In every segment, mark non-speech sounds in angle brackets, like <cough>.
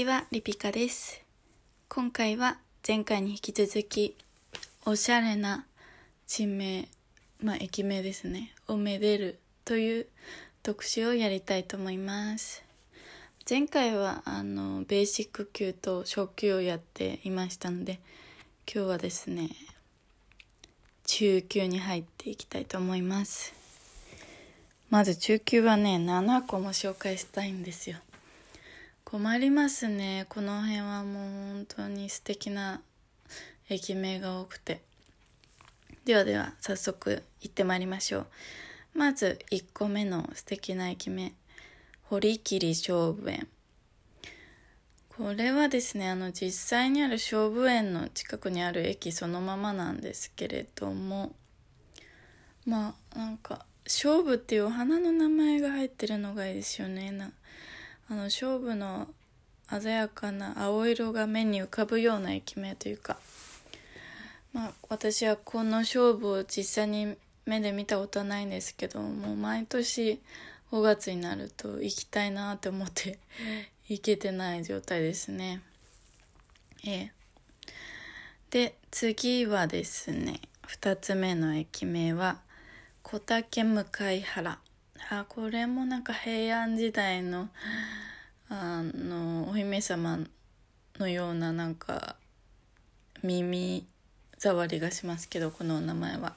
ちは、リピカです。今回は前回に引き続き、おしゃれな地名、まあ駅名ですね、をめでるという特集をやりたいと思います。前回はあのベーシック級と初級をやっていましたので、今日はですね、中級に入っていきたいと思います。まず中級はね、7個も紹介したいんですよ。困りますね。この辺はもう本当に素敵な駅名が多くて。ではでは早速行ってまいりましょう。まず1個目の素敵な駅名。堀切勝負園。これはですねあの実際にある勝負園の近くにある駅そのままなんですけれども。まあなんか勝負っていうお花の名前が入ってるのがいいですよね。なあの勝負の鮮やかな青色が目に浮かぶような駅名というかまあ私はこの勝負を実際に目で見たことはないんですけどもう毎年5月になると行きたいなって思って <laughs> 行けてない状態ですね。ええ。で次はですね2つ目の駅名は小竹向原。あこれもなんか平安時代のあのお姫様のようななんか耳障りがしますけどこのお名前は。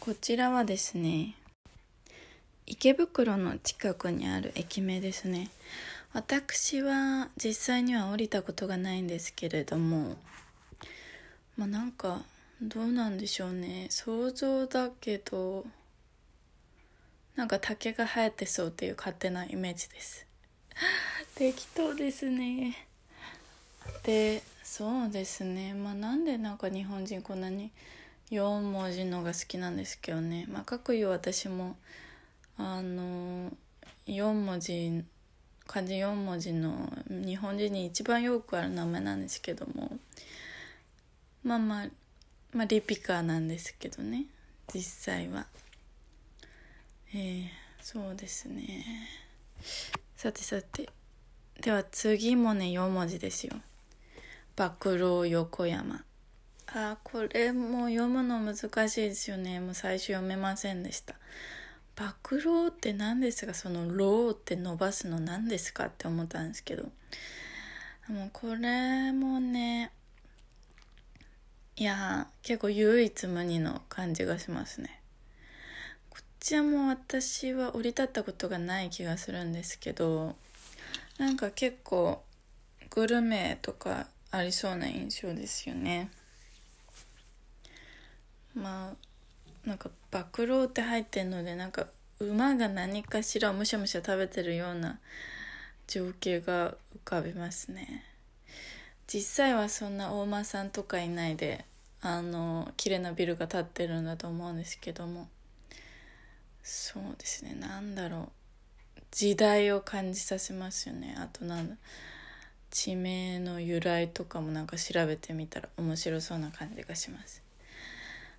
こちらはですね池袋の近くにある駅名ですね。私は実際には降りたことがないんですけれどもまあなんかどうなんでしょうね。想像だけどなんか竹が生えてそうっていう勝手なイメージです。<laughs> 適当ですね。でそうですね。まあなんでなんか日本人こんなに4文字のが好きなんですけどね。まあかくいう私もあの4文字漢字4文字の日本人に一番よくある名前なんですけども。まあまあまあリピカーなんですけどね。実際は。えー、そうですね。さてさて。では次もね4文字ですよ。爆老横山。あこれも読むの難しいですよね。もう最初読めませんでした。爆老って何ですか？その「老」って伸ばすの何ですか？って思ったんですけど。もうこれもねいや結構唯一無二の感じがしますね。ちはも私は降り立ったことがない気がするんですけどなんか結構グルメとかありそうな印象ですよね。まあなんか爆老って入ってるのでなんか馬が何かしらむしゃむしゃ食べてるような情景が浮かびますね。実際はそんな大間さんとかいないであの綺麗なビルが建ってるんだと思うんですけども。そうですね。なんだろう。時代を感じさせますよね。あとなんだ。地名の由来とかもなんか調べてみたら面白そうな感じがします。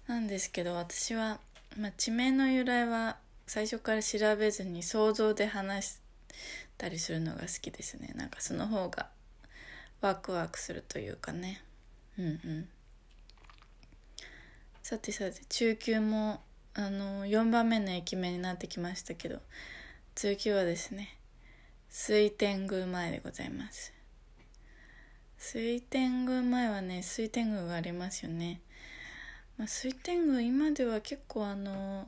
なんですけど私は、まあ、地名の由来は最初から調べずに想像で話したりするのが好きですね。なんかその方がワクワクするというかね。うんうん。さてさて中級もあの4番目の駅名になってきましたけど次はですね水天宮前でございます。水天宮前はね水天宮がありますよね、まあ、水天宮今では結構あの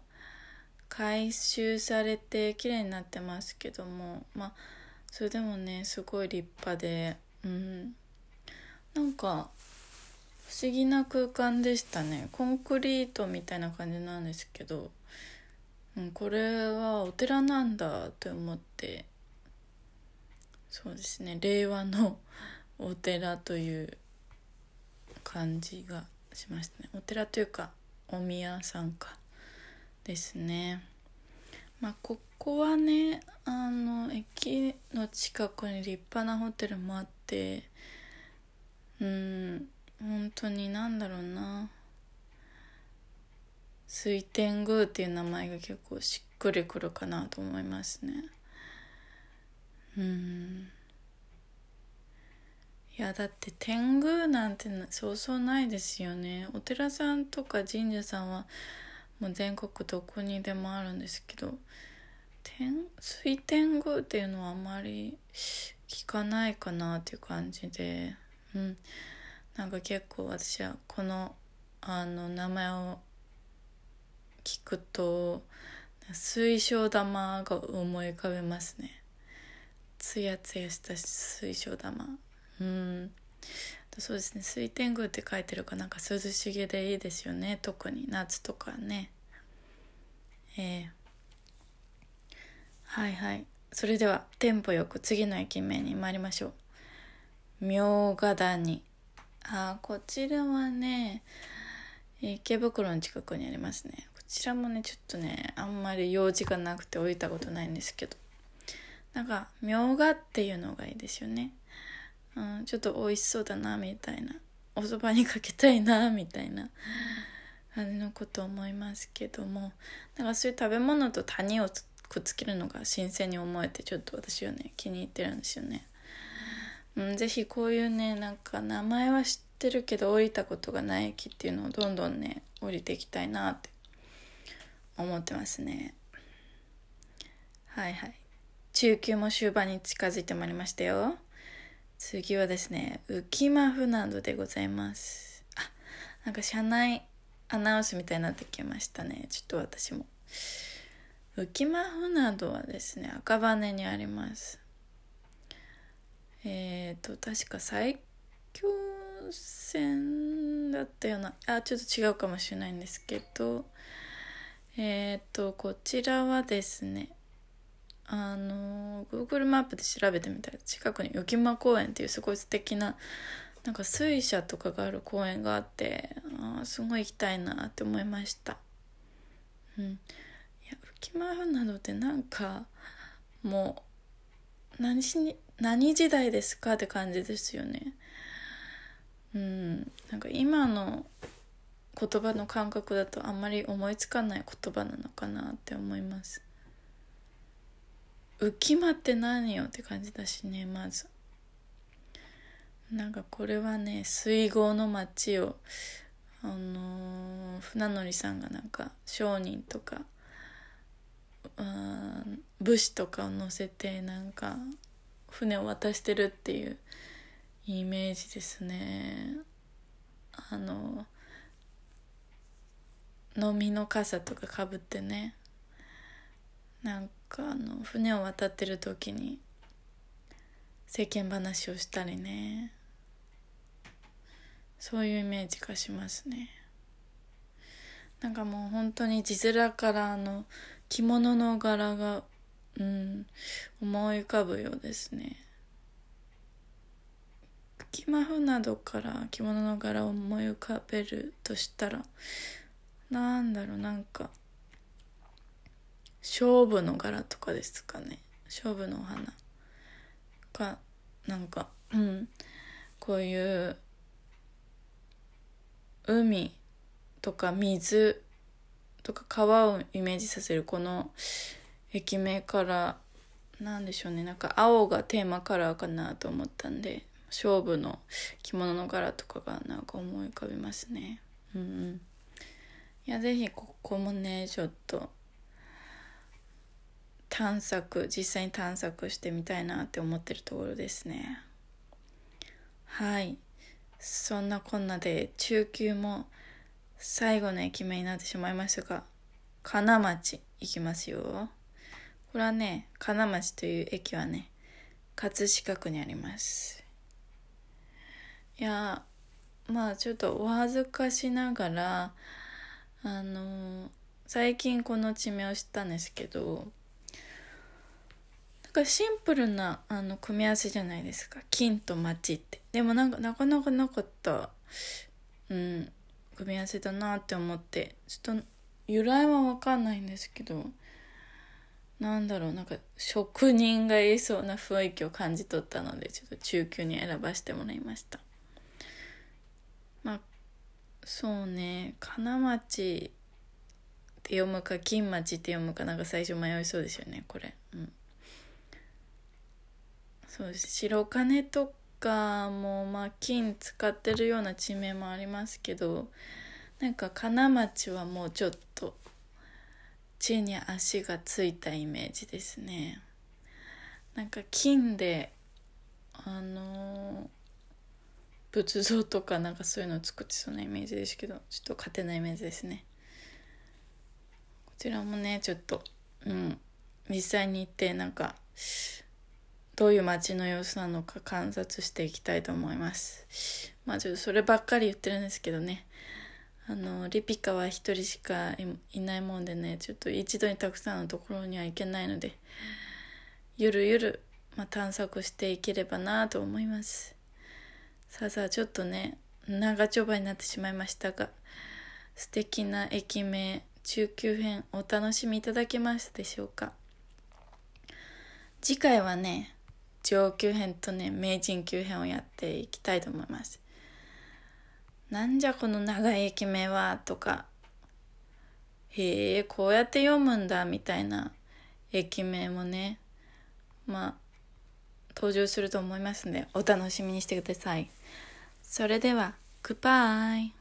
改修されて綺麗になってますけどもまあそれでもねすごい立派でうん。なんか不思議な空間でしたね。コンクリートみたいな感じなんですけど、うん、これはお寺なんだと思ってそうですね。令和のお寺という感じがしましたね。お寺というかお宮さんかですね。まあここはねあの駅の近くに立派なホテルもあってうん本当になんだろうな。水天宮っていう名前が結構しっくりくるかなと思いますね。うん。いやだって天狗なんてそうそうないですよね。お寺さんとか神社さんはもう全国どこにでもあるんですけど天水天宮っていうのはあまり聞かないかなっていう感じで。うん。なんか結構私はこのあの名前を聞くと水晶玉が思い浮かべますね。つやつやした水晶玉。うん。そうですね。水天宮って書いてるかなんか涼しげでいいですよね。特に夏とかね。えー、はいはい。それではテンポよく次の駅名に参りましょう。明賀谷。あこちらはね池袋の近くにありますね。こちらもねちょっとねあんまり用事がなくて降りたことないんですけど。なんかみょうがっていうのがいいですよね、うん、ちょっと美味しそうだなみたいな。おそばにかけたいなみたいな感じのこと思いますけども。なんかそういう食べ物と谷をくっつけるのが新鮮に思えてちょっと私はね気に入ってるんですよね。うん、ぜひこういうねなんか名前は知ってるけど降りたことがない駅っていうのをどんどんね降りていきたいなって思ってますね。はいはい。中級も終盤に近づいてまいりましたよ。次はですね、浮間船戸でございます。あ、なんか車内アナウンスみたいになってきましたね。ちょっと私も。浮間船戸はですね、赤羽にあります。えっ、ー、と、確か最強線だったような、あ、ちょっと違うかもしれないんですけど、えっ、ー、と、こちらはですね、あの Google マップで調べてみたら近くに浮間公園っていうすごい素敵ななんか水車とかがある公園があってあすごい行きたいなって思いました。うん。いや浮間などってなんかもう何しに何時代ですかって感じですよね。うん。なんか今の言葉の感覚だとあんまり思いつかない言葉なのかなって思います。浮き間って何よって感じだしねまず。なんかこれはね水郷の町をあのー、船乗りさんがなんか商人とか武士とかを乗せてなんか船を渡してるっていうイメージですね。あの飲みの傘とかかぶってね。なんかあの船を渡ってる時に世間話をしたりね。そういうイメージがしますね。なんかもう本当に字面からあの着物の柄がうん。思い浮かぶようですね。浮間風などから着物の柄を思い浮かべるとしたらなんだろうなんか勝負の柄とかですかね。勝負のお花。かなんかうん。こういう海とか水とか川をイメージさせるこの駅名からなんでしょうね。なんか青がテーマカラーかなと思ったんで勝負の着物の柄とかがなんか思い浮かびますね。うんうん。いやぜひここもねちょっと探索実際に探索してみたいなって思ってるところですね。はい。そんなこんなで中級も最後の駅名になってしまいましたが金町行きますよ。これはね金町という駅はね葛飾区にあります。いやまあちょっとお恥ずかしながらあの最近この地名を知ったんですけどなんかシンプルなあの組み合わせじゃないですか。金と町って。でもなんかなかなかなかったうん組み合わせだなって思ってちょっと由来は分かんないんですけどなんだろうなんか職人がいそうな雰囲気を感じ取ったのでちょっと中級に選ばせてもらいました。まあそうね。金町って読むか金町って読むかなんか最初迷いそうですよねこれ。うん。そうです。白金とカもまあ金使ってるような地名もありますけどなんか金町はもうちょっと地に足がついたイメージですね。なんか金であの、仏像とかなんかそういうのを作ってそうなイメージですけどちょっと勝手ないイメージですね。こちらもねちょっとうん実際に行ってなんかどういう街の様子なのか観察していきたいと思います。まあちょっとそればっかり言ってるんですけどね。あのリピカは一人しかいないもんでねちょっと一度にたくさんのところには行けないのでゆるゆる、まあ、探索していければなと思います。さあさあちょっとね長丁場になってしまいましたが素敵な駅名中級編お楽しみいただけましたでしょうか？次回はね上級編とね名人級編をやっていきたいと思います。なんじゃこの長い駅名はとか、へえ、こうやって読むんだみたいな駅名もね、まあ、登場すると思いますので、お楽しみにしてください。それでは、グッバイ。